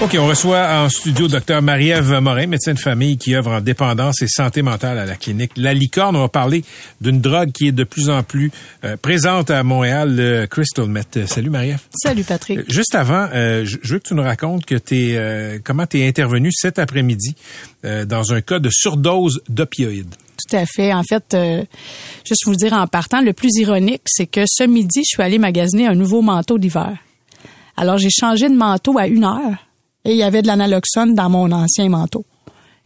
OK, on reçoit en studio Dr Marie-Ève Morin, médecin de famille qui œuvre en dépendance et santé mentale à la clinique La Licorne. On va parler d'une drogue qui est de plus en plus euh, présente à Montréal, le Crystal Meth. Salut Marie-Ève. Salut Patrick. Euh, juste avant, euh, je veux que tu nous racontes que t'es, comment tu es intervenu cet après-midi dans un cas de surdose d'opioïdes. Tout à fait. En fait, juste vous dire en partant, le plus ironique, c'est que ce midi, je suis allée magasiner un nouveau manteau d'hiver. Alors, j'ai changé de manteau à une heure et il y avait de l'analoxone dans mon ancien manteau.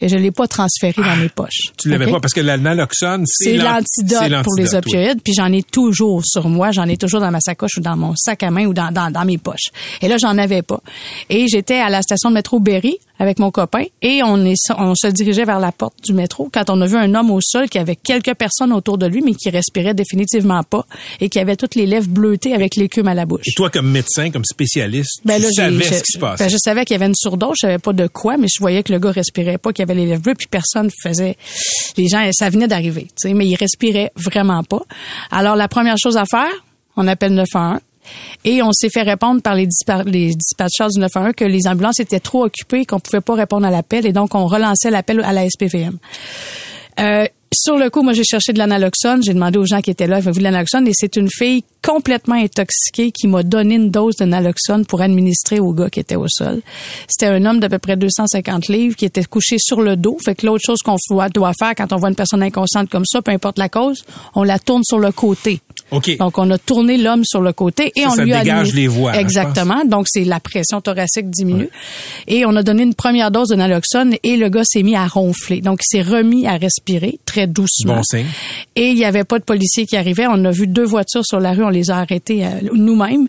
Et je l'ai pas transféré dans mes poches. Tu l'avais pas parce que l'analoxone, c'est l'antidote pour les opioïdes. Puis j'en ai toujours sur moi, j'en ai toujours dans ma sacoche ou dans mon sac à main ou dans, dans, dans mes poches. Et là, j'en avais pas. Et j'étais à la station de métro Berry avec mon copain et on est on se dirigeait vers la porte du métro quand on a vu un homme au sol qui avait quelques personnes autour de lui mais qui respirait définitivement pas et qui avait toutes les lèvres bleutées avec l'écume à la bouche. Et toi comme médecin, comme spécialiste, ben tu savais ce qui se passait. Ben, je savais qu'il y avait une surdose, je savais pas de quoi mais je voyais que le gars respirait pas, qu'il avait les lèvres puis personne faisait les gens ça venait d'arriver, tu sais mais il respirait vraiment pas. Alors la première chose à faire, on appelle 911 et on s'est fait répondre par les, les dispatchers du 911 que les ambulances étaient trop occupées, qu'on pouvait pas répondre à l'appel, et donc on relançait l'appel à la SPVM. Euh, sur le coup, moi, j'ai cherché de l'analoxone. J'ai demandé aux gens qui étaient là, avez-vous de l'analoxone? Et c'est une fille complètement intoxiquée qui m'a donné une dose de naloxone pour administrer au gars qui était au sol. C'était un homme d'à peu près 250 livres qui était couché sur le dos. Fait que l'autre chose qu'on doit faire quand on voit une personne inconsciente comme ça, peu importe la cause, on la tourne sur le côté. Donc, on a tourné l'homme sur le côté et on lui a dégage les voies. Exactement. Donc, c'est la pression thoracique diminue. Et on a donné une première dose de naloxone et le gars s'est mis à ronfler. Donc, il s'est remis à respirer très doucement. Bon signe. Et il n'y avait pas de policiers qui arrivaient. On a vu deux voitures sur la rue. On les a arrêtés euh, nous-mêmes.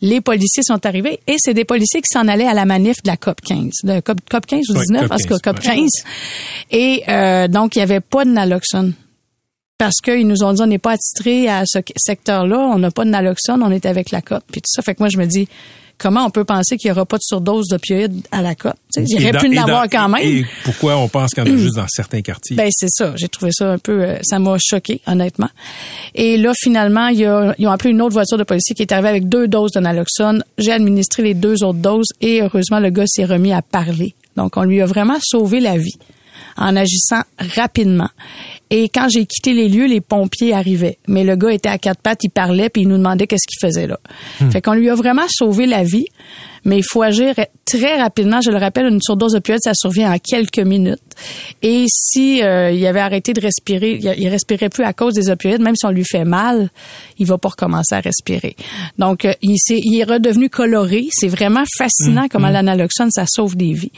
Les policiers sont arrivés et c'est des policiers qui s'en allaient à la manif de la COP 15. De COP, 15 ou 19 parce que COP 15. Et euh, donc, il n'y avait pas de naloxone parce qu'ils nous ont dit on n'est pas attitré à ce secteur-là, on n'a pas de naloxone, on est avec la COP, puis tout ça. Fait que moi, je me dis, comment on peut penser qu'il n'y aura pas de surdose d'opioïdes à la COP? Il y aurait pu en avoir quand même. Et pourquoi on pense qu'il y en a juste dans certains quartiers? Ben c'est ça. J'ai trouvé ça un peu... Euh, ça m'a choqué, honnêtement. Et là, finalement, ils ont appelé une autre voiture de policier qui est arrivée avec deux doses de naloxone. J'ai administré les deux autres doses et heureusement, le gars s'est remis à parler. Donc, on lui a vraiment sauvé la vie en agissant rapidement. Et quand j'ai quitté les lieux, les pompiers arrivaient. Mais le gars était à quatre pattes, il parlait, puis il nous demandait qu'est-ce qu'il faisait là. Hmm. Fait qu'on lui a vraiment sauvé la vie, mais il faut agir très rapidement. Je le rappelle, une surdose d'opioïdes, ça survient en quelques minutes. Et si euh, il avait arrêté de respirer, il respirait plus à cause des opioïdes, même si on lui fait mal, il va pas recommencer à respirer. Donc, euh, il, est, il est redevenu coloré. C'est vraiment fascinant hmm. comment hmm. l'analoxone, ça sauve des vies.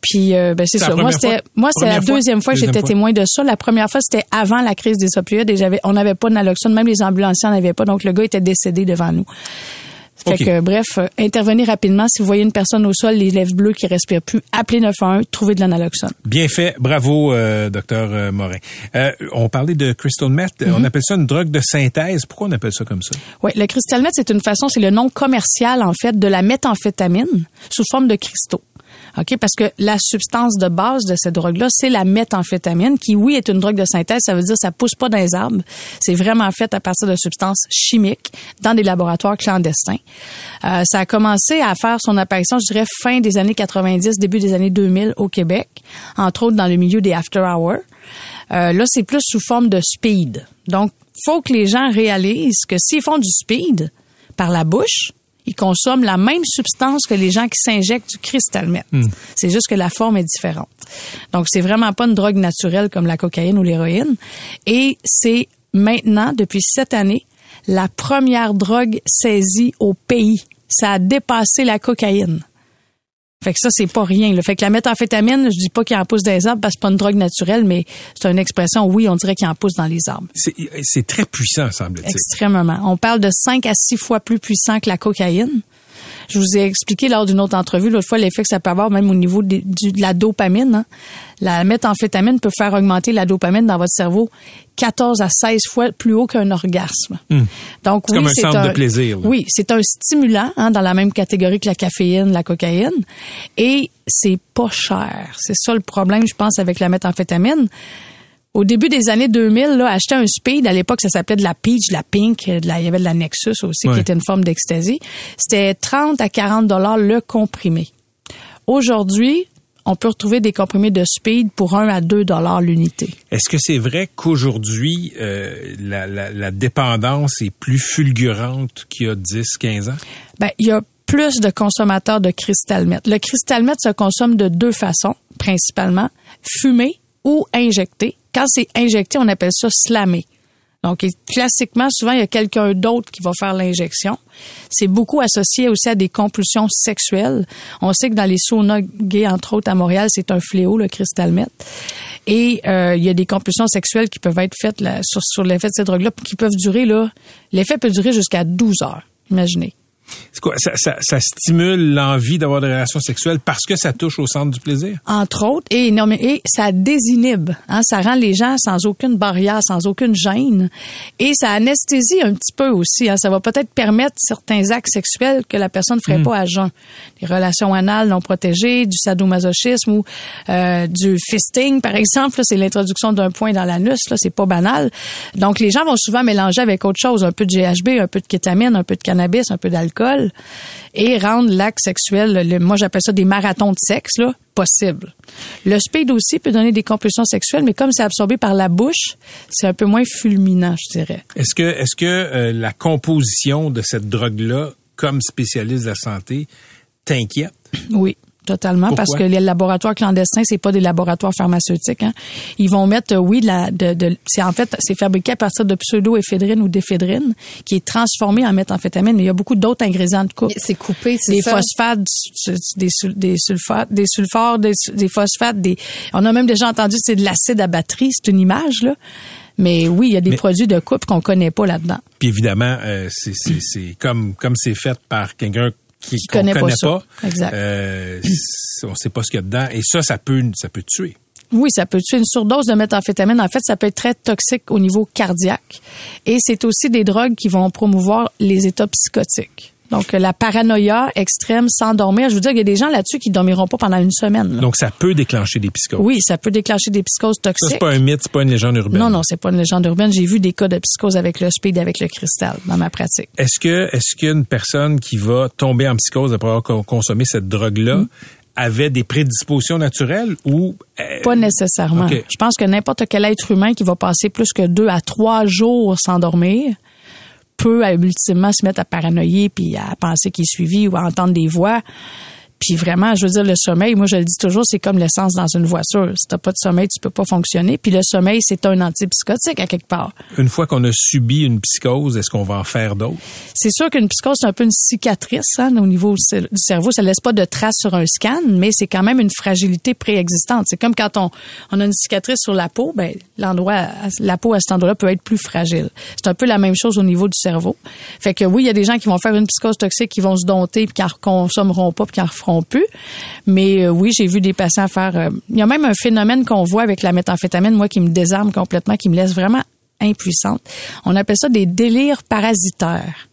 Puis euh, ben c'est ça. Moi c'était moi c'est la deuxième fois que j'étais témoin de ça. La première fois c'était avant la crise des opioïdes et j'avais on n'avait pas de naloxone, même les ambulanciers n'en avaient pas. Donc le gars était décédé devant nous. Fait que, bref, euh, intervenez rapidement. Si vous voyez une personne au sol, les lèvres bleues qui respirent plus, appelez 911, trouvez de l'analoxone. Bien fait. Bravo, euh, docteur euh, Morin. Euh, on parlait de crystal meth. On mhm. appelle ça une drogue de synthèse. Pourquoi on appelle ça comme ça? Oui, le crystal meth, c'est une façon, c'est le nom commercial, en fait, de la méthamphétamine sous forme de cristaux. OK? Parce que la substance de base de cette drogue-là, c'est la méthamphétamine, qui, oui, est une drogue de synthèse. Ça veut dire que ça pousse pas dans les arbres. C'est vraiment fait à partir de substances chimiques dans des laboratoires clandestins. Euh, ça a commencé à faire son apparition, je dirais, fin des années 90, début des années 2000 au Québec, entre autres dans le milieu des after hours. Euh, là, c'est plus sous forme de speed. Donc, faut que les gens réalisent que s'ils font du speed par la bouche, ils consomment la même substance que les gens qui s'injectent du cristal meth. Hmm. C'est juste que la forme est différente. Donc, c'est vraiment pas une drogue naturelle comme la cocaïne ou l'héroïne. Et c'est maintenant, depuis cette année, la première drogue saisie au pays. Ça a dépassé la cocaïne. Fait que ça, c'est pas rien. Le fait que la méthamphétamine, je dis pas qu'il en pousse des arbres parce que c'est pas une drogue naturelle, mais c'est une expression, oui, on dirait qu'il en pousse dans les arbres. C'est c'est très puissant, semble-t-il. Extrêmement. On parle de 5 à 6 fois plus puissant que la cocaïne. Je vous ai expliqué lors d'une autre entrevue l'autre fois l'effet que ça peut avoir même au niveau de, de la dopamine. hein. La méthamphétamine peut faire augmenter la dopamine dans votre cerveau 14 à 16 fois plus haut qu'un orgasme. Donc Hmm. C'est oui, comme un centre de plaisir, là. Oui, c'est un stimulant hein, dans la même catégorie que la caféine, la cocaïne, et c'est pas cher. C'est ça le problème, je pense, avec la méthamphétamine. Au début des années 2000, là, acheter un speed, à l'époque, ça s'appelait de la peach, de la pink, de la- il y avait de la Nexus aussi, Ouais. qui était une forme d'ecstasy. C'était 30 à 40 dollars le comprimé. Aujourd'hui, on peut retrouver des comprimés de speed pour 1 à 2 dollars l'unité. Est-ce que c'est vrai qu'aujourd'hui, euh, la, la, la dépendance est plus fulgurante qu'il y a 10, 15 ans? Ben, il y a plus de consommateurs de cristal meth. Le cristal meth se consomme de deux façons, principalement, fumé ou injecté. Quand c'est injecté, on appelle ça slammer. Donc, classiquement, souvent, il y a quelqu'un d'autre qui va faire l'injection. C'est beaucoup associé aussi à des compulsions sexuelles. On sait que dans les saunas gays, entre autres à Montréal, c'est un fléau, le cristal meth. Et euh, il y a des compulsions sexuelles qui peuvent être faites sur, sur l'effet de ces drogues-là, qui peuvent durer, là, l'effet peut durer jusqu'à 12 heures. Imaginez. C'est quoi? Ça, ça, ça stimule l'envie d'avoir des relations sexuelles parce que ça touche au centre du plaisir? entre autres, et, énorme- et ça désinhibe. Hein, ça rend les gens sans aucune barrière, sans aucune gêne. Et ça anesthésie un petit peu aussi. Hein, ça va peut-être permettre certains actes sexuels que la personne ne ferait pas à jeun. Des relations anales non protégées, du sadomasochisme ou euh, du fisting, par exemple. C'est l'introduction d'un point dans l'anus. Là, c'est pas banal. Donc, les gens vont souvent mélanger avec autre chose. Un peu de GHB, un peu de kétamine, un peu de cannabis, un peu d'alcool et rendre l'acte sexuel, le- moi j'appelle ça des marathons de sexe, là, possible. Le speed aussi peut donner des compulsions sexuelles, mais comme c'est absorbé par la bouche, c'est un peu moins fulminant, je dirais. Est-ce que, est-ce que euh, la composition de cette drogue-là, comme spécialiste de la santé, t'inquiète? Oui. Totalement, Pourquoi? parce que les laboratoires clandestins, c'est pas des laboratoires pharmaceutiques. Hein. Ils vont mettre, euh, oui, de la, de, de- c'est en fait, c'est fabriqué à partir de pseudoéphédrine ou d'éphédrine, qui est transformé en méthamphétamine. Mais il y a beaucoup d'autres ingrédients de coupe. C'est coupé, c'est des ça? phosphates, des, sul- des sulfates, des sulfures, des, phosphates, des. On a même déjà entendu c'est de l'acide à batterie, c'est une image là. Mais oui, il y a des Mais- produits de coupe qu'on connaît pas là-dedans. Puis évidemment, euh, c'est comme, comme c'est fait par quelqu'un qui, qu'on connaît pas pas. Exact. euh, on sait pas ce qu'il y a dedans. Et ça, ça peut, ça peut tuer. Oui, ça peut tuer une surdose de méthamphétamine. En fait, ça peut être très toxique au niveau cardiaque. Et c'est aussi des drogues qui vont promouvoir les états psychotiques. Donc, la paranoïa extrême, s'endormir. Je veux dire, il y a des gens là-dessus qui dormiront pas pendant une semaine. là. Donc, ça peut déclencher des psychoses. oui, ça peut déclencher des psychoses Ça, toxiques. c'est pas un mythe, c'est pas une légende urbaine. non, non, c'est pas une légende urbaine. J'ai vu des cas de psychose avec le speed, avec le cristal dans ma pratique. Est-ce que, est-ce qu'une personne qui va tomber en psychose après avoir con- consommé cette drogue-là Mm. avait des prédispositions naturelles ou euh, Pas nécessairement. Je pense que n'importe quel être humain qui va passer plus que deux à trois jours sans dormir peut ultimement se mettre à paranoïer puis à penser qu'il est suivi ou à entendre des voix. Puis vraiment, je veux dire, le sommeil, moi je le dis toujours, c'est comme l'essence dans une voiture. Si t'as pas de sommeil, tu peux pas fonctionner. Puis le sommeil, c'est un antipsychotique à quelque part. une fois qu'on a subi une psychose, est-ce qu'on va en faire d'autres? C'est sûr qu'une psychose, c'est un peu une cicatrice hein, au niveau du cerveau. Ça laisse pas de traces sur un scan, mais c'est quand même une fragilité préexistante. C'est comme quand on, on a une cicatrice sur la peau, ben, l'endroit, la peau à cet endroit-là peut être plus fragile. C'est un peu la même chose au niveau du cerveau. Fait que oui, il y a des gens qui vont faire une psychose toxique, qui vont se dompter, puis qui en consommeront pas, puis qui en referont Mais euh, oui, j'ai vu des patients faire... euh, il y a même un phénomène qu'on voit avec la méthamphétamine, moi, qui me désarme complètement, qui me laisse vraiment impuissante. On appelle ça des délires parasitaires.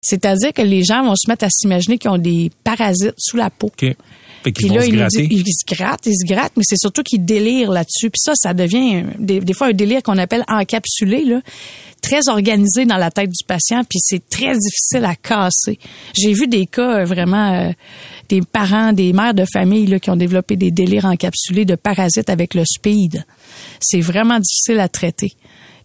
C'est-à-dire que les gens vont se mettre à s'imaginer qu'ils ont des parasites sous la peau. OK. Fait Puis là, se ils, se grattent, ils se grattent, mais c'est surtout qu'ils délirent là-dessus. Puis ça, ça devient des, des fois un délire qu'on appelle encapsulé, là, très organisé dans la tête du patient, puis c'est très difficile à casser. J'ai vu des cas euh, vraiment euh, des parents, des mères de famille là, qui ont développé des délires encapsulés de parasites avec le speed. C'est vraiment difficile à traiter.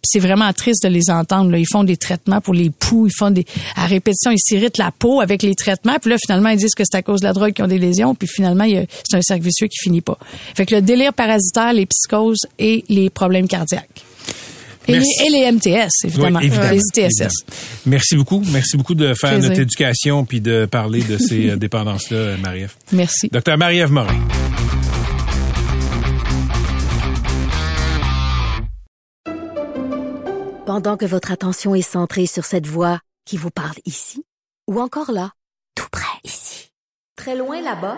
C'est vraiment triste de les entendre. Là. Ils font des traitements pour les poux, ils font des à répétition, ils s'irritent la peau avec les traitements. Puis là, finalement, ils disent que c'est à cause de la drogue qu'ils ont des lésions. Puis finalement, a- c'est un cercle vicieux qui finit pas. Fait que le délire parasitaire, les psychoses et les problèmes cardiaques. Et les, Merci. et les MTS, évidemment. Oui, évidemment, Les ITSS. évidemment. Merci beaucoup. Merci beaucoup de faire Plaisir. notre éducation puis de parler de ces euh, dépendances-là, euh, Marie-Ève. Merci. Docteur Marie-Ève Morin. Pendant que votre attention est centrée sur cette voix qui vous parle ici, ou encore là, tout près ici, très loin là-bas,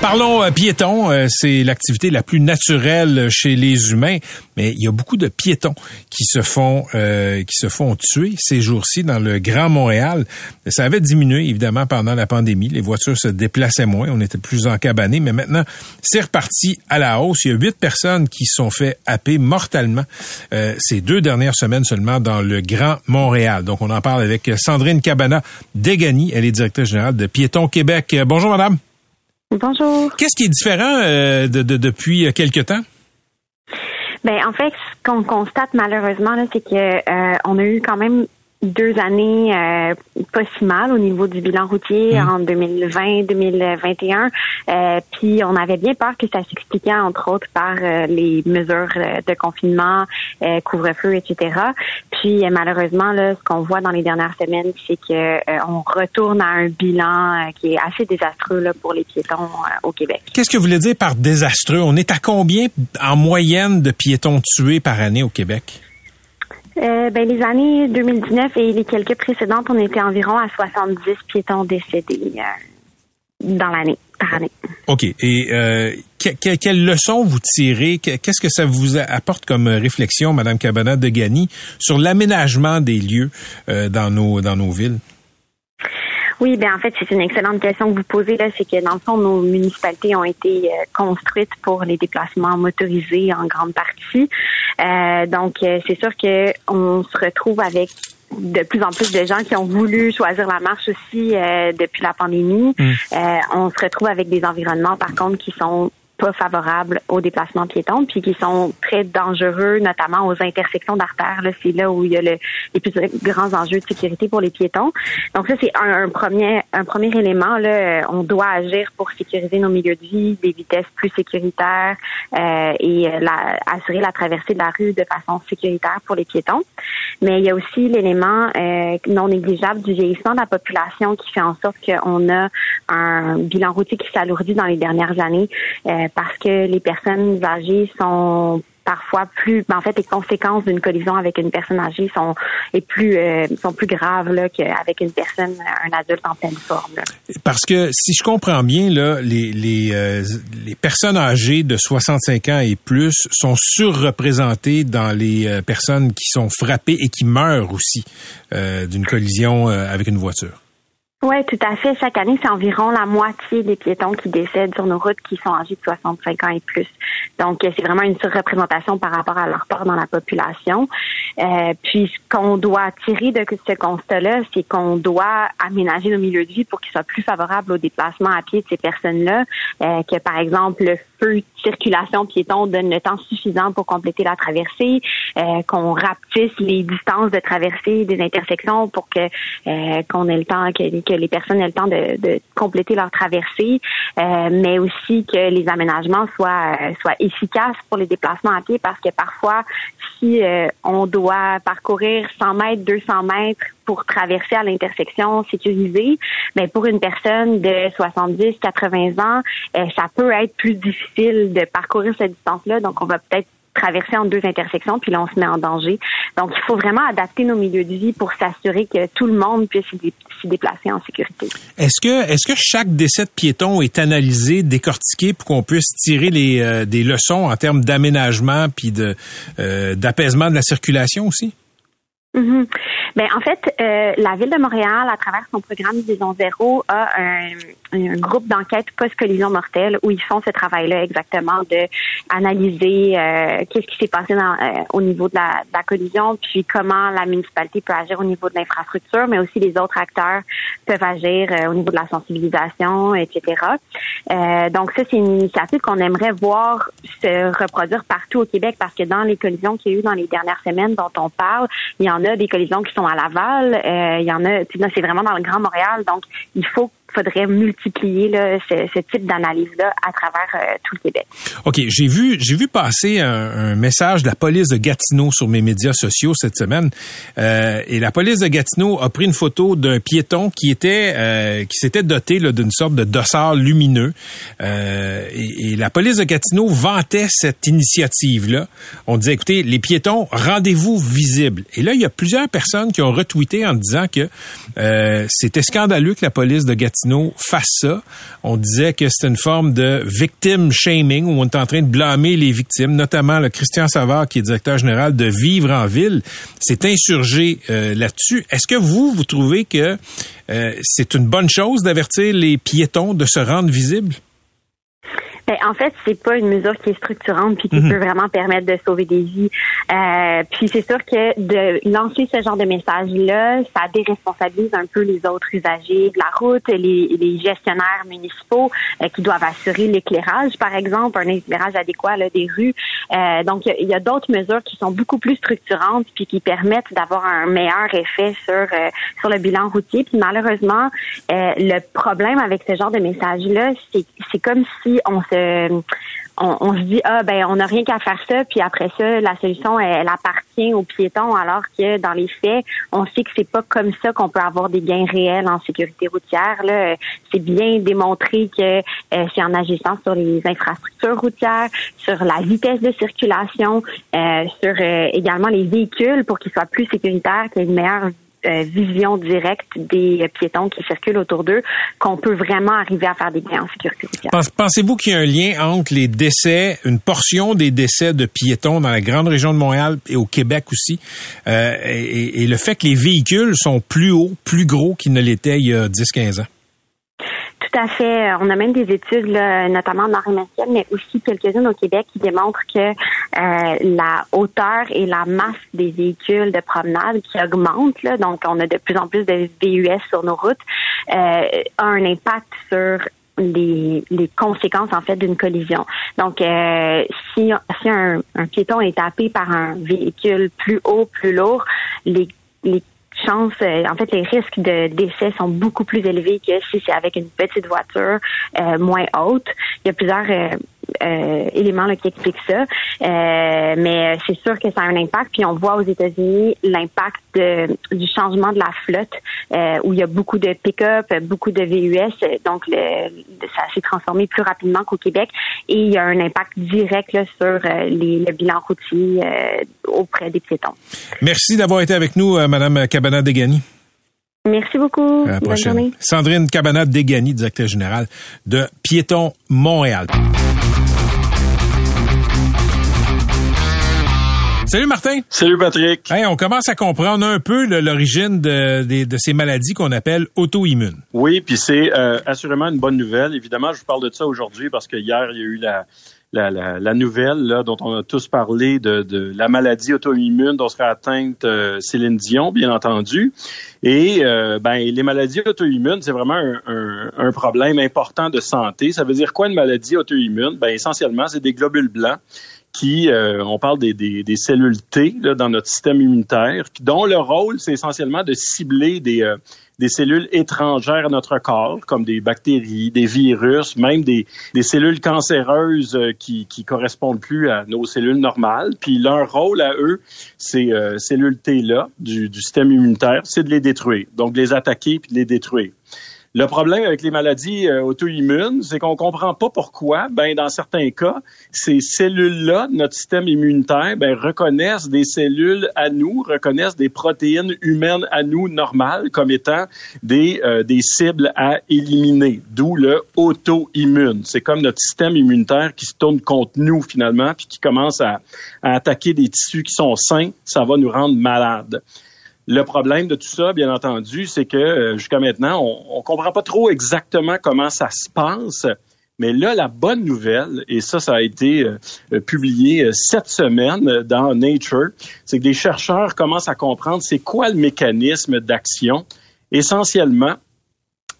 Parlons euh, piétons, euh, c'est l'activité la plus naturelle chez les humains, mais il y a beaucoup de piétons qui se font euh, qui se font tuer ces jours-ci dans le Grand Montréal. Ça avait diminué évidemment pendant la pandémie, les voitures se déplaçaient moins, on était plus encabanés, mais maintenant c'est reparti à la hausse. Il y a huit personnes qui sont fait happer mortellement euh, ces deux dernières semaines seulement dans le Grand Montréal. Donc on en parle avec Sandrine Cabana Degani, elle est directrice générale de Piétons Québec. Bonjour madame. Bonjour. Qu'est-ce qui est différent euh, de, de- depuis quelque temps? Ben en fait, ce qu'on constate malheureusement c'est que euh, on a eu quand même deux années euh, pas si mal au niveau du bilan routier en 2020-2021. Euh, puis on avait bien peur que ça s'expliquait entre autres par euh, les mesures euh, de confinement, euh, couvre-feu, etc. Puis euh, malheureusement là, ce qu'on voit dans les dernières semaines, c'est que euh, on retourne à un bilan qui est assez désastreux là, pour les piétons au Québec. Qu'est-ce que vous voulez dire par désastreux? On est à combien en moyenne de piétons tués par année au Québec? Euh, ben, les années 2019 et les quelques précédentes, on était environ à 70 piétons décédés euh, dans l'année, par année. OK. Et euh, que- que- quelles leçons vous tirez? Que- Qu'est-ce que ça vous apporte comme réflexion, Madame Cabana de Gani, sur l'aménagement des lieux euh, dans nos dans nos villes? Oui, ben en fait, c'est une excellente question que vous posez là. C'est que dans le fond, nos municipalités ont été euh, construites pour les déplacements motorisés en grande partie. Euh, donc, euh, c'est sûr que on se retrouve avec de plus en plus de gens qui ont voulu choisir la marche aussi euh, depuis la pandémie. Euh, on se retrouve avec des environnements, par contre, qui sont pas favorables aux déplacements piétons, puis qui sont très dangereux, notamment aux intersections d'artères. Là, c'est là où il y a le, les plus grands enjeux de sécurité pour les piétons. Donc ça, c'est un, un premier un premier élément. Là, on doit agir pour sécuriser nos milieux de vie, des vitesses plus sécuritaires euh, et la, assurer la traversée de la rue de façon sécuritaire pour les piétons. Mais il y a aussi l'élément euh, non négligeable du vieillissement de la population qui fait en sorte qu'on a un bilan routier qui s'alourdit dans les dernières années euh, parce que les personnes âgées sont parfois plus ben, en fait les conséquences d'une collision avec une personne âgée sont est plus euh, sont plus graves là qu'avec une personne un adulte en pleine forme. là. Parce que si je comprends bien, là, les, les, euh, les personnes âgées de 65 ans et plus sont surreprésentées dans les euh, personnes qui sont frappées et qui meurent aussi euh, d'une collision euh, avec une voiture. Oui, tout à fait. Chaque année, c'est environ la moitié des piétons qui décèdent sur nos routes qui sont âgés de 65 ans et plus. Donc, euh, c'est vraiment une surreprésentation par rapport à leur part dans la population. Euh, puis, ce qu'on doit tirer de ce constat-là, c'est qu'on doit aménager nos milieux de vie pour qu'ils soient plus favorables au déplacement à pied de ces personnes-là. Euh, que, par exemple, le circulation piéton donne le temps suffisant pour compléter la traversée, euh, qu'on rapetisse les distances de traversée des intersections pour que euh, qu'on ait le temps, que, que les personnes aient le temps de, compléter leur traversée, euh, mais aussi que les aménagements soient soient efficaces pour les déplacements à pied parce que parfois si on doit parcourir 100 mètres, 200 mètres pour traverser à l'intersection sécurisée, mais pour une personne de 70, 80 ans, euh, ça peut être plus difficile de parcourir cette distance-là. Donc, on va peut-être traverser en deux intersections, puis là, on se met en danger. Donc, il faut vraiment adapter nos milieux de vie pour s'assurer que tout le monde puisse s'y dé- s'y déplacer en sécurité. Est-ce que, est-ce que chaque décès de piéton est analysé, décortiqué pour qu'on puisse tirer les, euh, des leçons en termes d'aménagement puis de, euh, d'apaisement de la circulation aussi? Mhm. Ben en fait, euh, la ville de Montréal, à travers son programme Vision Zéro, a un, un groupe d'enquête post-collision mortelle où ils font ce travail-là exactement de analyser euh, qu'est-ce qui s'est passé dans, euh, au niveau de la, de la, collision, puis comment la municipalité peut agir au niveau de l'infrastructure, mais aussi les autres acteurs peuvent agir euh, au niveau de la sensibilisation, etc. donc ça, c'est une initiative qu'on aimerait voir se reproduire partout au Québec parce que dans les collisions qu'il y a eu dans les dernières semaines dont on parle, il y en a des collisions qui sont à Laval, il y en a, c'est vraiment dans le Grand Montréal, donc il faut faudrait multiplier là, ce, type d'analyse-là à travers euh, tout le Québec. OK, j'ai vu j'ai vu passer un, message de la police de Gatineau sur mes médias sociaux cette semaine. Euh, et la police de Gatineau a pris une photo d'un piéton qui était euh, qui s'était doté d'une sorte de dossard lumineux. Et, et, la police de Gatineau vantait cette initiative-là. On disait, écoutez, les piétons, rendez-vous visibles. Et là, il y a plusieurs personnes qui ont retweeté en disant que euh, c'était scandaleux que la police de Gatineau ça. On disait que c'était une forme de victim shaming où on est en train de blâmer les victimes, notamment le Christian Savard, qui est directeur général de Vivre en Ville, s'est insurgé euh, là-dessus. Est-ce que vous, vous trouvez que euh, c'est une bonne chose d'avertir les piétons de se rendre visibles? Ben, en fait, c'est pas une mesure qui est structurante puis qui mhm. peut vraiment permettre de sauver des vies. Euh, puis c'est sûr que de lancer ce genre de message-là, ça déresponsabilise un peu les autres usagers de la route, les, les gestionnaires municipaux euh, qui doivent assurer l'éclairage, par exemple, un éclairage adéquat là, des rues. Euh, donc, il y a, d'autres mesures qui sont beaucoup plus structurantes puis qui permettent d'avoir un meilleur effet sur euh, sur le bilan routier. Puis malheureusement, euh, le problème avec ce genre de message-là, c'est c'est comme si on se euh, on, se dit ah ben on n'a rien qu'à faire ça puis après ça la solution elle, appartient aux piétons alors que dans les faits on sait que c'est pas comme ça qu'on peut avoir des gains réels en sécurité routière là. C'est bien démontré que euh, c'est en agissant sur les infrastructures routières sur la vitesse de circulation euh, sur également les véhicules pour qu'ils soient plus sécuritaires qu'il y ait une meilleure euh, vision directe des piétons qui circulent autour d'eux qu'on peut vraiment arriver à faire des gains en sécurité Pensez-vous qu'il y a un lien entre les décès, une portion des décès de piétons dans la grande région de Montréal et au Québec aussi, euh, et, et, le fait que les véhicules sont plus hauts, plus gros qu'ils ne l'étaient il y a 10-15 ans? Tout à fait. On a même des études, là, notamment en mais aussi quelques-unes au Québec, qui démontrent que euh, la hauteur et la masse des véhicules de promenade qui augmentent, là, donc on a de plus en plus de VUS sur nos routes, euh, a un impact sur les, les conséquences en fait d'une collision. Donc, euh, si, si un, un piéton est tapé par un véhicule plus haut, plus lourd, les, les chances, euh, en fait, les risques de décès sont beaucoup plus élevés que si c'est avec une petite voiture euh, moins haute. Il y a plusieurs euh, euh, éléments là, qui expliquent ça. Euh, mais c'est sûr que ça a un impact. Puis on voit aux États-Unis l'impact du changement de la flotte, euh, où il y a beaucoup de pick-up, beaucoup de VUS. Donc le, ça s'est transformé plus rapidement qu'au Québec. Et il y a un impact direct là, sur les, le bilan routier auprès des piétons. Merci d'avoir été avec nous, Madame Cabana-Degani. Merci beaucoup. À la Bonne journée. Sandrine Cabana-Degani, directeur général de Piéton Montréal. Salut Martin. Salut Patrick. Hey, on commence à comprendre un peu l'origine de, de, ces maladies qu'on appelle auto-immunes. Oui, puis c'est euh, assurément une bonne nouvelle. Évidemment, je vous parle de ça aujourd'hui parce que hier, il y a eu la, la, la, la, nouvelle là, dont on a tous parlé de, de la maladie auto-immune dont serait atteinte euh, Céline Dion, bien entendu. Et euh, ben, les maladies auto-immunes, c'est vraiment un, un, un, problème important de santé. Ça veut dire quoi une maladie auto-immune? Ben, essentiellement, c'est des globules blancs qui, euh, on parle des, des, des cellules T là, dans notre système immunitaire, dont le rôle, c'est essentiellement de cibler des, euh, des cellules étrangères à notre corps, comme des bactéries, des virus, même des, des cellules cancéreuses euh, qui qui correspondent plus à nos cellules normales. Puis leur rôle à eux, ces cellules T-là du, du système immunitaire, c'est de les détruire, donc de les attaquer puis de les détruire. Le problème avec les maladies euh, auto-immunes, c'est qu'on comprend pas pourquoi, ben dans certains cas, ces cellules-là, notre système immunitaire, ben reconnaissent des cellules à nous, reconnaissent des protéines humaines à nous normales comme étant des euh, des cibles à éliminer. D'où le auto-immune. C'est comme notre système immunitaire qui se tourne contre nous finalement, puis qui commence à, à attaquer des tissus qui sont sains. Ça va nous rendre malades. Le problème de tout ça, bien entendu, c'est que euh, jusqu'à maintenant, on ne comprend pas trop exactement comment ça se passe. Mais là, la bonne nouvelle, et ça, ça a été euh, publié cette semaine dans Nature, c'est que des chercheurs commencent à comprendre c'est quoi le mécanisme d'action. Essentiellement,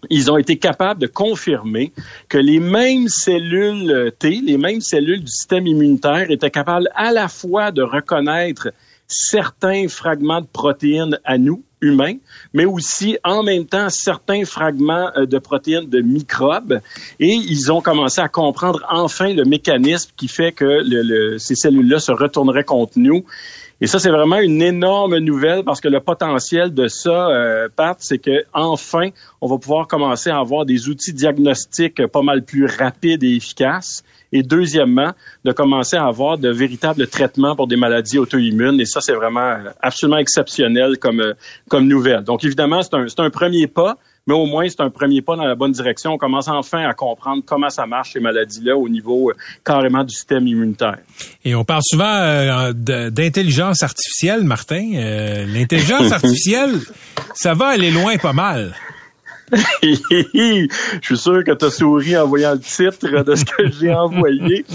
ils ont été capables de confirmer que les mêmes cellules euh, T, les mêmes cellules du système immunitaire étaient capables à la fois de reconnaître certains fragments de protéines à nous, humains, mais aussi en même temps certains fragments euh, de protéines de microbes. Et ils ont commencé à comprendre enfin le mécanisme qui fait que ces cellules-là se retourneraient contre nous et ça, c'est vraiment une énorme nouvelle parce que le potentiel de ça, euh, Pat, c'est que enfin, on va pouvoir commencer à avoir des outils diagnostiques pas mal plus rapides et efficaces. Et deuxièmement, de commencer à avoir de véritables traitements pour des maladies auto-immunes. Et ça, c'est vraiment absolument exceptionnel comme, euh, comme nouvelle. Donc, évidemment, c'est un, un premier pas mais au moins c'est un premier pas dans la bonne direction. On commence enfin à comprendre comment ça marche ces maladies-là au niveau euh, carrément du système immunitaire. Et on parle souvent euh, d'intelligence artificielle, Martin. Euh, l'intelligence artificielle, ça va aller loin pas mal. Je suis sûr que tu as souri en voyant le titre de ce que j'ai envoyé.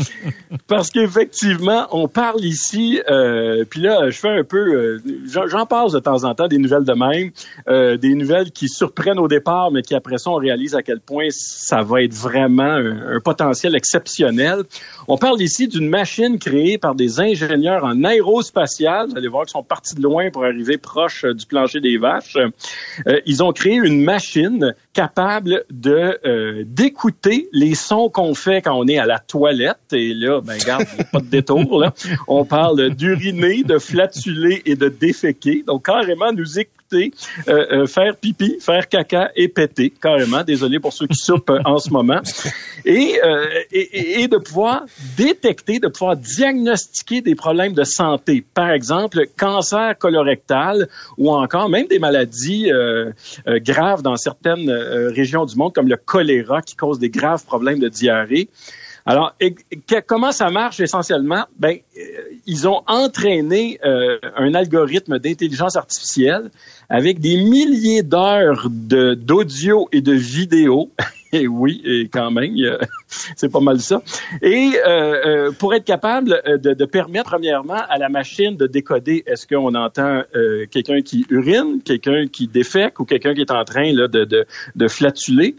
Parce qu'effectivement, on parle ici, euh, puis là, je fais un peu, euh, j'en passe de temps en temps des nouvelles de même, euh, des nouvelles qui surprennent au départ, mais qui après ça, on réalise à quel point ça va être vraiment un, un potentiel exceptionnel. On parle ici d'une machine créée par des ingénieurs en aérospatial. Vous allez voir qu'ils sont partis de loin pour arriver proche du plancher des vaches. ils ont créé une machine capable de euh, d'écouter les sons qu'on fait quand on est à la toilette. Et là, ben regarde, pas de détour. On parle d'uriner, de flatuler et de déféquer. Donc carrément nous écouter euh, euh, faire pipi, faire caca et péter, carrément. Désolé pour ceux qui soupent en ce moment. Et, et, et, de pouvoir détecter, de pouvoir diagnostiquer des problèmes de santé. Par exemple, cancer colorectal ou encore même des maladies graves dans certaines régions du monde, comme le choléra qui cause des graves problèmes de diarrhée. Alors, comment ça marche essentiellement? Ben, ils ont entraîné un algorithme d'intelligence artificielle avec des milliers d'heures d'audio et de vidéos. et oui, et quand même, c'est pas mal ça. Et euh, euh, pour être capable euh, de, permettre, premièrement, à la machine de décoder est-ce qu'on entend quelqu'un qui urine, quelqu'un qui défèque ou quelqu'un qui est en train là, de, de flatuler?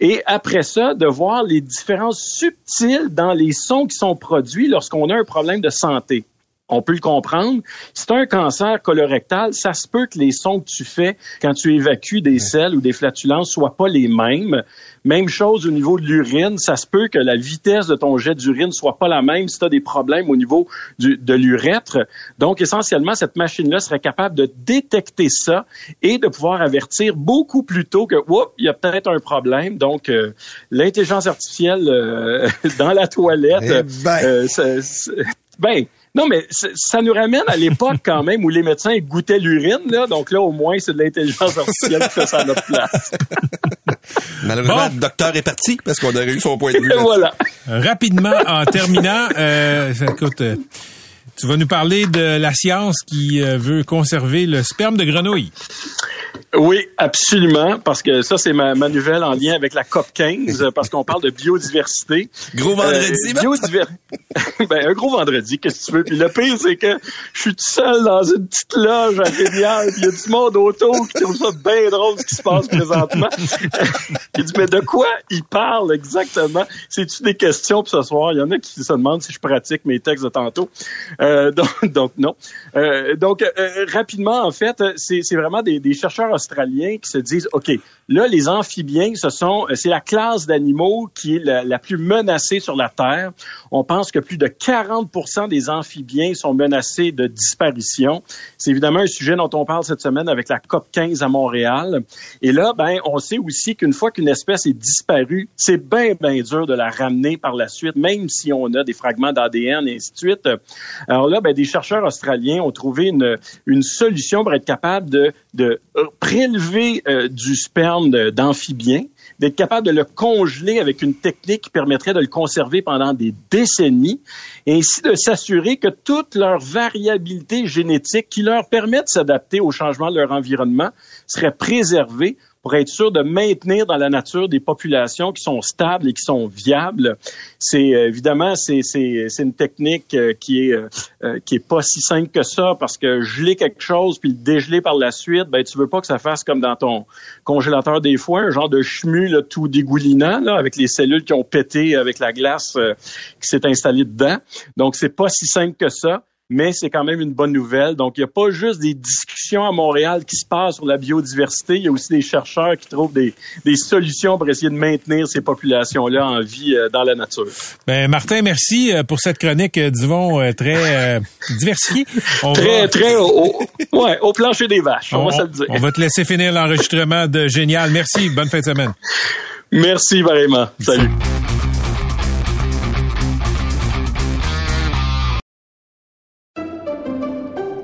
Et après ça, de voir les différences subtiles dans les sons qui sont produits lorsqu'on a un problème de santé on peut le comprendre. Si tu as un cancer colorectal, ça se peut que les sons que tu fais quand tu évacues des selles ou des flatulences soient pas les mêmes. Même chose au niveau de l'urine, ça se peut que la vitesse de ton jet d'urine soit pas la même si tu as des problèmes au niveau de l'urètre. Donc, essentiellement, cette machine-là serait capable de détecter ça et de pouvoir avertir beaucoup plus tôt que, oups, il y a peut-être un problème. Donc, euh, l'intelligence artificielle euh, dans la toilette, eh ben, euh, ben non, mais ça nous ramène à l'époque quand même où les médecins goûtaient l'urine. Là, donc là, au moins, c'est de l'intelligence artificielle qui fait ça à notre place. Malheureusement, le docteur est parti parce qu'on a eu son point de vue. voilà. Rapidement, en terminant, euh, écoute, euh, tu vas nous parler de la science qui euh, veut conserver le sperme de grenouille. Oui, absolument, parce que ça, c'est ma, ma, nouvelle en lien avec la COP 15, parce qu'on parle de biodiversité. Gros vendredi, euh, ben, un gros vendredi, qu'est-ce que tu veux? Puis le pire, c'est que je suis tout seul dans une petite loge à Rivière, puis il y a du monde autour qui trouve ça bien drôle ce qui se passe présentement. il dit, mais de quoi il parle exactement? C'est-tu des questions pour ce soir? Il y en a qui se demandent si je pratique mes textes de tantôt. Euh, donc, donc, non. Euh, donc, euh, rapidement, en fait, c'est vraiment des, des chercheurs australiens qui se disent, OK, là, les amphibiens, ce sont, c'est la classe d'animaux qui est la, plus menacée sur la Terre. On pense que plus de 40% des amphibiens sont menacés de disparition. C'est évidemment un sujet dont on parle cette semaine avec la COP 15 à Montréal. Et là, ben, on sait aussi qu'une fois qu'une espèce est disparue, c'est bien, bien dur de la ramener par la suite, même si on a des fragments d'ADN et ainsi de suite. Alors là, ben, des chercheurs australiens ont trouvé une, une solution pour être capable de, de prélever euh, du sperme d'amphibiens, d'être capable de le congeler avec une technique qui permettrait de le conserver pendant des décennies, et ainsi de s'assurer que toute leur variabilité génétique qui leur permet de s'adapter au changement de leur environnement serait préservée pour être sûr de maintenir dans la nature des populations qui sont stables et qui sont viables. C'est euh, évidemment c'est c'est c'est une technique euh, qui est euh, qui est pas si simple que ça parce que geler quelque chose puis le dégeler par la suite, ben tu veux pas que ça fasse comme dans ton congélateur des fois, un genre de chemu là, tout dégoulinant là avec les cellules qui ont pété avec la glace qui s'est installée dedans. Donc c'est pas si simple que ça mais c'est quand même une bonne nouvelle. Donc, il n'y a pas juste des discussions à Montréal qui se passent sur la biodiversité, il y a aussi des chercheurs qui trouvent des, des solutions pour essayer de maintenir ces populations-là en vie euh, dans la nature. Ben, Martin, merci euh, pour cette chronique, euh, disons, très diversifiée. très, très au, ouais, au plancher des vaches, on, va se le dire. On va te laisser finir l'enregistrement de Génial. Merci, bonne fin de semaine. Merci vraiment. Salut.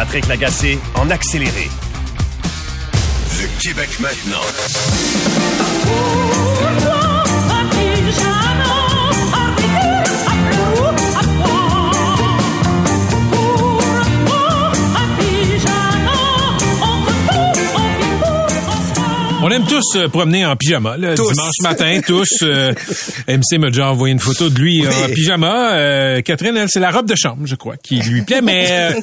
Patrick Lagacé en accéléré. Le Québec maintenant. On aime tous euh, promener en pyjama. Là, Dimanche matin, tous. Euh, MC m'a déjà envoyé une photo de lui en pyjama. Euh, Catherine, elle, c'est la robe de chambre, je crois, qui lui plaît. Mais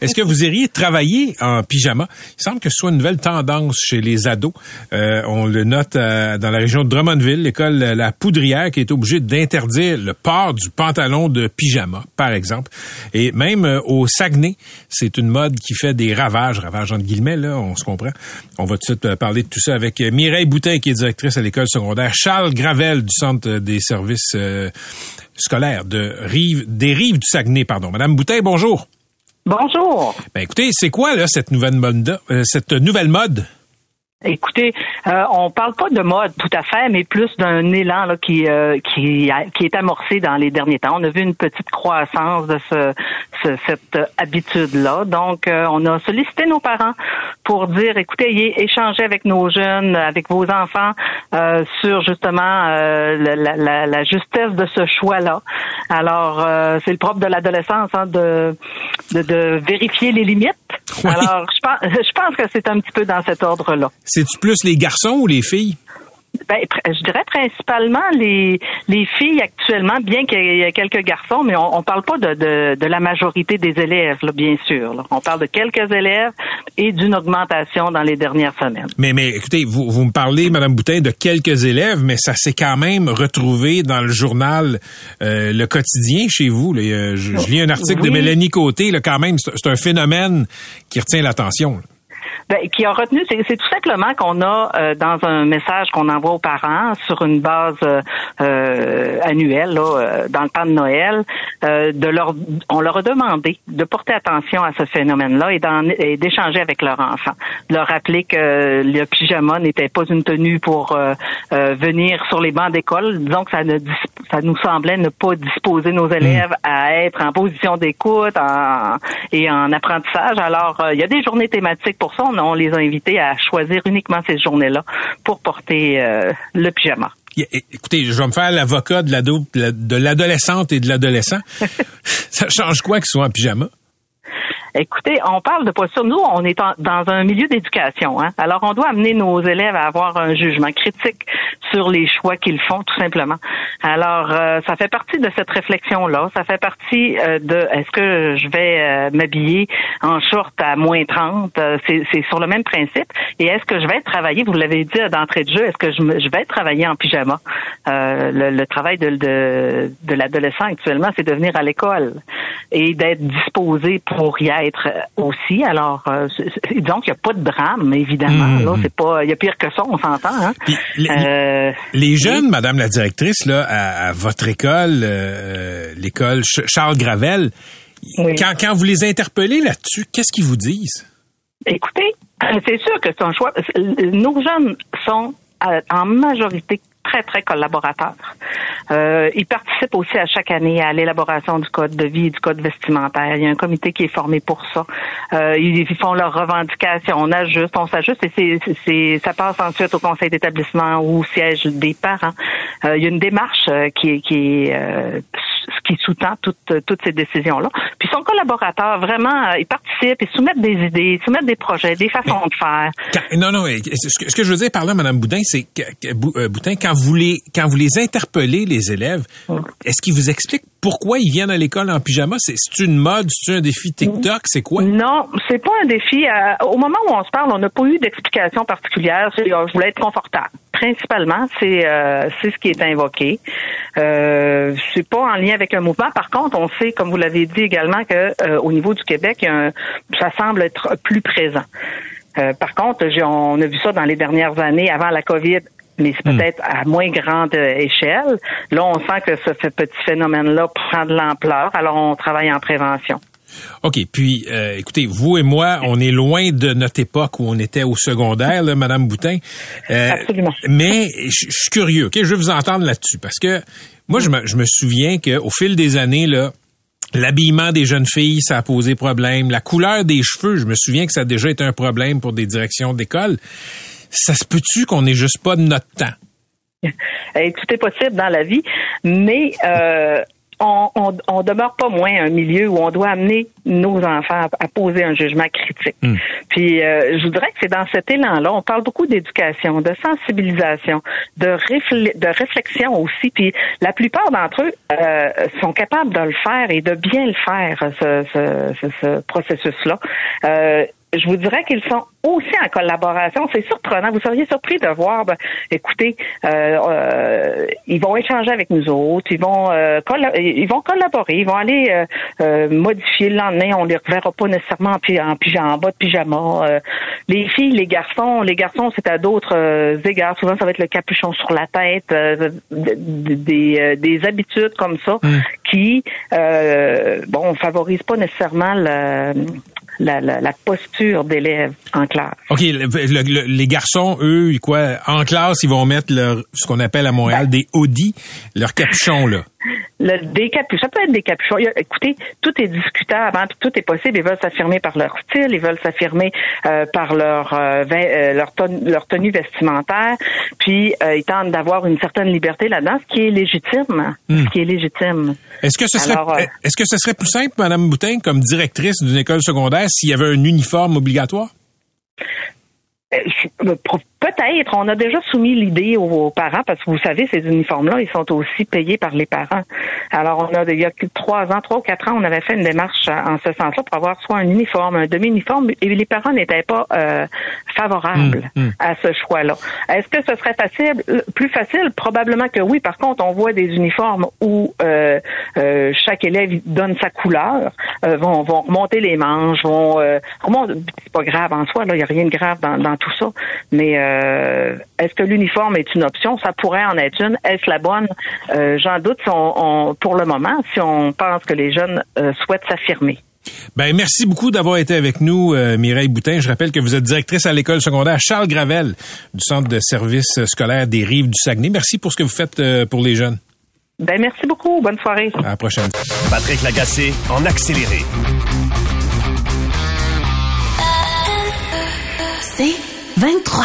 est-ce que vous iriez travailler en pyjama? Il semble que ce soit une nouvelle tendance chez les ados. on le note dans la région de Drummondville, l'école La Poudrière, qui est obligée d'interdire le port du pantalon de pyjama, par exemple. Et même au Saguenay, c'est une mode qui fait des ravages, ravages entre guillemets, là, on se comprend. On va tout de suite parler de tout ça avec Mireille Boutin, qui est directrice à l'école secondaire Charles Gravel du Centre des services euh, scolaires de Rive, des Rives du Saguenay. Pardon. Madame Boutin, bonjour. Bonjour. Ben écoutez, c'est quoi là cette nouvelle mode, euh, cette nouvelle mode? Écoutez, euh, on parle pas de mode tout à fait, mais plus d'un élan là, qui, euh, qui, qui est amorcé dans les derniers temps. On a vu une petite croissance de ce, cette habitude-là. Donc, euh, on a sollicité nos parents pour dire, écoutez, échangez avec nos jeunes, avec vos enfants euh, sur justement la, la, la, justesse de ce choix-là. Alors, c'est le propre de l'adolescence hein, de, de, de, vérifier les limites. Alors, je pense, je pense que c'est un petit peu dans cet ordre-là. C'est-tu plus les garçons ou les filles? Ben, je dirais principalement les, les filles actuellement, bien qu'il y ait quelques garçons, mais on, ne parle pas de, de, de, la majorité des élèves, là, bien sûr. On parle de quelques élèves et d'une augmentation dans les dernières semaines. Mais, mais écoutez, vous, vous me parlez, Madame Boutin, de quelques élèves, mais ça s'est quand même retrouvé dans le journal euh, Le Quotidien chez vous. Là. Je, lis un article de Mélanie Côté, là, quand même, c'est un phénomène qui retient l'attention. Ben, qui a retenu, c'est tout simplement qu'on a euh, dans un message qu'on envoie aux parents sur une base euh, euh annuelle, là, euh, dans le temps de Noël, de leur, on leur a demandé de porter attention à ce phénomène-là et d'échanger avec leurs enfants, de leur rappeler que le pyjama n'était pas une tenue pour venir sur les bancs d'école. Disons que ça, ne, ça nous semblait ne pas disposer nos élèves hmm. à être en position d'écoute et en apprentissage. Alors, il y a des journées thématiques pour ça on les a invités à choisir uniquement ces journées-là pour porter euh, le pyjama. Écoutez, je vais me faire l'avocat de l'adolescente et de l'adolescent. ça change quoi qu'ils soient en pyjama? Écoutez, on parle de posture. Nous, on est dans un milieu d'éducation. Hein? Alors, on doit amener nos élèves à avoir un jugement critique sur les choix qu'ils font, tout simplement. Alors, euh, ça fait partie de cette réflexion-là. Ça fait partie euh, de est-ce que je vais euh, m'habiller en short à moins 30? C'est sur le même principe. Et est-ce que je vais travailler, vous l'avez dit d'entrée de jeu, est-ce que je, vais travailler en pyjama? Le, travail de, l'adolescent actuellement, c'est de venir à l'école et d'être disposé pour y être aussi. Alors, euh, disons qu'il n'y a pas de drame, évidemment. Mhm. Là, c'est pas, il y a pire que ça, on s'entend. Hein? Les, Euh, les jeunes, Madame la directrice, là, à, à votre école, euh, l'école Ch- Charles Gravel, Oui. quand, quand vous les interpellez là-dessus, qu'est-ce qu'ils vous disent? Écoutez, c'est sûr que c'est un choix. Nos jeunes sont euh, en majorité très, très collaborateurs. Euh, ils participent aussi à chaque année à l'élaboration du code de vie et du code vestimentaire. Il y a un comité qui est formé pour ça. Euh, ils, font leurs revendications, on ajuste, on s'ajuste et c'est, ça passe ensuite au conseil d'établissement ou au siège des parents. Euh, il y a une démarche qui qui est qui sous-tend toutes, toutes ces décisions-là. Puis son collaborateur, vraiment, euh, ils participent, ils soumettent des idées, soumettent des projets, des façons de faire. Quand- non, non, euh, ce que, ce que je veux dire par là, Madame Boudin, c'est que, euh, Boutin, quand vous les quand vous les interpellez, les élèves, est-ce qu'ils vous expliquent pourquoi ils viennent à l'école en pyjama? C'est une mode, c'est un défi TikTok, c'est quoi? Non, c'est pas un défi. Euh, au moment où on se parle, on n'a pas eu d'explication particulière. Euh, je voulais être confortable. Principalement, c'est euh, c'est ce qui est invoqué. Euh, c'est pas en lien avec un mouvement. Par contre, on sait, comme vous l'avez dit également, que euh, au niveau du Québec, un- ça semble être plus présent. Euh, par contre, on a vu ça dans les dernières années avant la COVID. Mais c'est peut-être à moins grande euh, échelle. Là, on sent que ce, petit phénomène-là prend de l'ampleur. Alors, on travaille en prévention. OK, puis euh, écoutez, vous et moi, on est loin de notre époque où on était au secondaire, là, Madame Boutin. Euh, Absolument. Mais je je suis curieux, OK? Je veux vous entendre là-dessus parce que moi, je me, je me souviens qu'au fil des années, là, l'habillement des jeunes filles, ça a posé problème. La couleur des cheveux, je me souviens que ça a déjà été un problème pour des directions d'école. Ça se peut-tu qu'on n'est juste pas de notre temps? Tout est possible dans la vie, mais euh, on, on, on demeure pas moins un milieu où on doit amener nos enfants à, à poser un jugement critique. Puis euh, je voudrais que c'est dans cet élan-là, on parle beaucoup d'éducation, de sensibilisation, de, réfl- de réflexion aussi. Puis la plupart d'entre eux euh, sont capables de le faire et de bien le faire, ce, ce, ce, ce processus-là. Euh, je vous dirais qu'ils sont aussi en collaboration. C'est surprenant. Vous seriez surpris de voir, ben, écoutez, euh, euh, ils vont échanger avec nous autres, ils vont euh, colla- ils vont collaborer, ils vont aller euh, euh, modifier le lendemain. On les reverra pas nécessairement en, pyjama, en bas de pyjama. Euh, les filles, les garçons, les garçons, c'est à d'autres égards. Souvent, ça va être le capuchon sur la tête, euh, des, euh, des habitudes comme ça qui, euh, bon, favorisent pas nécessairement le la, la, la posture d'élève en classe. OK, le- le- le- les garçons, eux, quoi, en classe, ils vont mettre leur, ce qu'on appelle à Montréal des hoodies, leur capuchon, là. Le, des capuchons, ça peut être des capuchons. Écoutez, tout est discutable, hein, puis tout est possible. Ils veulent s'affirmer par leur style, ils veulent s'affirmer euh, par leur euh, euh, leur, ton- leur tenue vestimentaire, puis euh, ils tentent d'avoir une certaine liberté là-dedans, ce qui est légitime. Ce qui est légitime. Est-ce que ce serait, est-ce que ce serait plus simple, Madame Boutin, comme directrice d'une école secondaire, s'il y avait un uniforme obligatoire? Je- Peut-être, on a déjà soumis l'idée aux, parents parce que vous savez, ces uniformes-là, ils sont aussi payés par les parents. Alors, on a il y a trois ans, trois ou quatre ans, on avait fait une démarche en ce sens-là pour avoir soit un uniforme, un demi-uniforme, et les parents n'étaient pas euh, favorables Hum, hum. à ce choix-là. Est-ce que ce serait facile, euh, plus facile? Probablement que oui. Par contre, on voit des uniformes où euh, euh, chaque élève donne sa couleur, euh, vont, vont remonter les manches, vont euh, remonter- c'est pas grave en soi, là, il n'y a rien de grave dans, dans tout ça. Mais euh, est-ce que l'uniforme est une option? Ça pourrait en être une. Est-ce la bonne? Euh, J'en doute. Si on, on- pour le moment, si on pense que les jeunes euh, souhaitent s'affirmer. Ben, merci beaucoup d'avoir été avec nous, euh, Mireille Boutin. Je rappelle que vous êtes directrice à l'école secondaire Charles Gravel du Centre de services scolaires des Rives du Saguenay. Merci pour ce que vous faites euh, pour les jeunes. Ben merci beaucoup. Bonne soirée. À la prochaine. Patrick Lagacé en accéléré. C'est 23.